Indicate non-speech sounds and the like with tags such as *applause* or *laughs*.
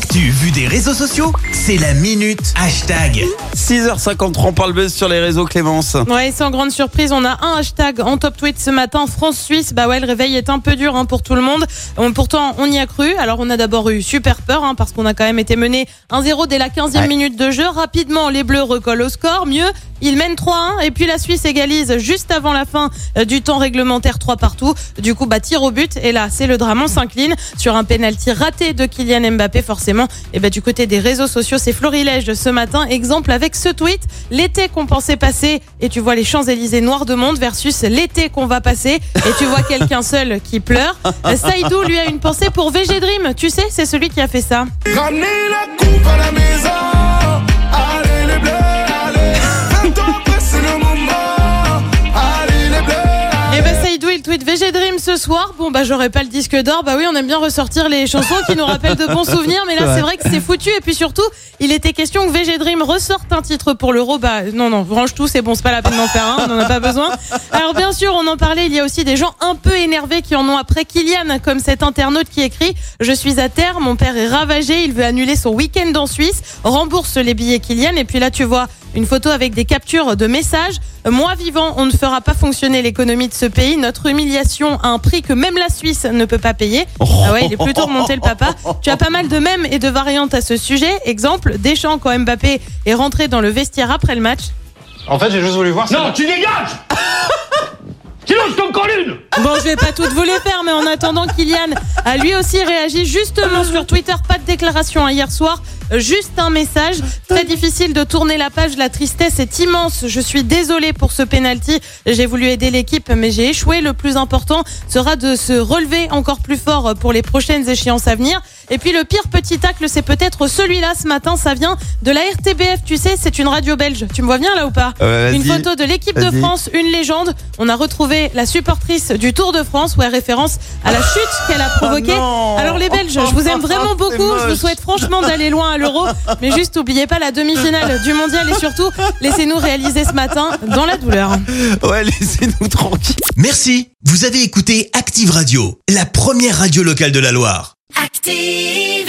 L'actu vue des réseaux sociaux, c'est la minute hashtag. 6h53, on parle buzz sur les réseaux Clémence. Ouais, sans grande surprise, on a un hashtag en top tweet ce matin, France-Suisse. Bah ouais, le réveil est un peu dur hein, pour tout le monde. On- pourtant, on y a cru. Alors, on a d'abord eu super peur hein, parce qu'on a quand même été mené 1-0 dès la 15e Ouais. minute de jeu. Rapidement, les Bleus recollent au score. Mieux, ils mènent 3-1 et puis la Suisse égalise juste avant la fin euh, du temps réglementaire 3 partout. Du coup, bah tir au but et là, c'est le drame. On s'incline sur un penalty raté de Kylian Mbappé forcément. Et bah du côté des réseaux sociaux, c'est florilège ce matin. Exemple avec ce tweet l'été qu'on pensait passer et tu vois les Champs-Élysées noirs de monde versus l'été qu'on va passer et tu vois quelqu'un seul qui pleure. Euh, Saïdou lui a une pensée pour VG Dream. Tu sais, c'est celui qui a fait ça. Ramenez la coupe à la maison. Allez les bleus, allez. 20 ans après, c'est le moment. Allez les bleus, allez. Et ben Saïdou il tweet VG Dream ce soir. Bon bah j'aurais pas le disque d'or. Bah oui, on aime bien ressortir les chansons qui nous rappellent de bons *laughs* souvenirs, mais là c'est vrai que c'est foutu. Et puis surtout, il était question que VG Dream ressorte un titre pour l'Euro. Bah non non, range tout, c'est bon, c'est pas la peine d'en faire un, on en a pas besoin. Alors bien sûr, on en parlait. Il y a aussi des gens un peu énervés qui en ont après Kylian, comme cet internaute qui écrit Je suis à terre, mon père est ravagé, il veut annuler son week-end en Suisse, rembourse les billets Kylian. Et puis là, tu vois une photo avec des captures de messages. Moi vivant, on ne fera pas fonctionner l'économie de ce pays. Notre humiliation a un prix que même la Suisse ne peut pas payer. Ah ouais, il est plutôt remonté le papa. Tu as pas mal de mèmes et de variantes à ce sujet. Exemple, Deschamps quand Mbappé est rentré dans le vestiaire après le match. En fait, j'ai juste voulu voir. Non, tu dégages *laughs* Sinon, je t'en colle une *laughs* Bon, je vais pas toutes vous les faire, mais en attendant, Kylian a lui aussi réagi justement sur Twitter. Pas de déclaration hein, hier soir, juste un message. Très difficile de tourner la page. La tristesse est immense. Je suis désolé pour ce penalty. J'ai voulu aider l'équipe, mais j'ai échoué. Le plus important sera de se relever encore plus fort pour les prochaines échéances à venir. Et puis le pire petit tacle, c'est peut-être celui-là ce matin. Ça vient de la RTBF. Tu sais, c'est une radio belge. Tu me vois bien là ou pas? Ouais, Une photo de l'équipe de. France, une légende. On a retrouvé la supportrice du Tour de France, ouais, référence à la chute qu'elle a provoquée. non. Alors les Belges, je vous aime vraiment *laughs* beaucoup. Je vous souhaite franchement d'aller loin à l'Euro, mais juste oubliez pas la demi-finale du Mondial et surtout laissez-nous réaliser ce matin dans la douleur. Ouais, laissez-nous tranquille. Merci. Vous avez écouté Active Radio, la première radio locale de la Loire. Active.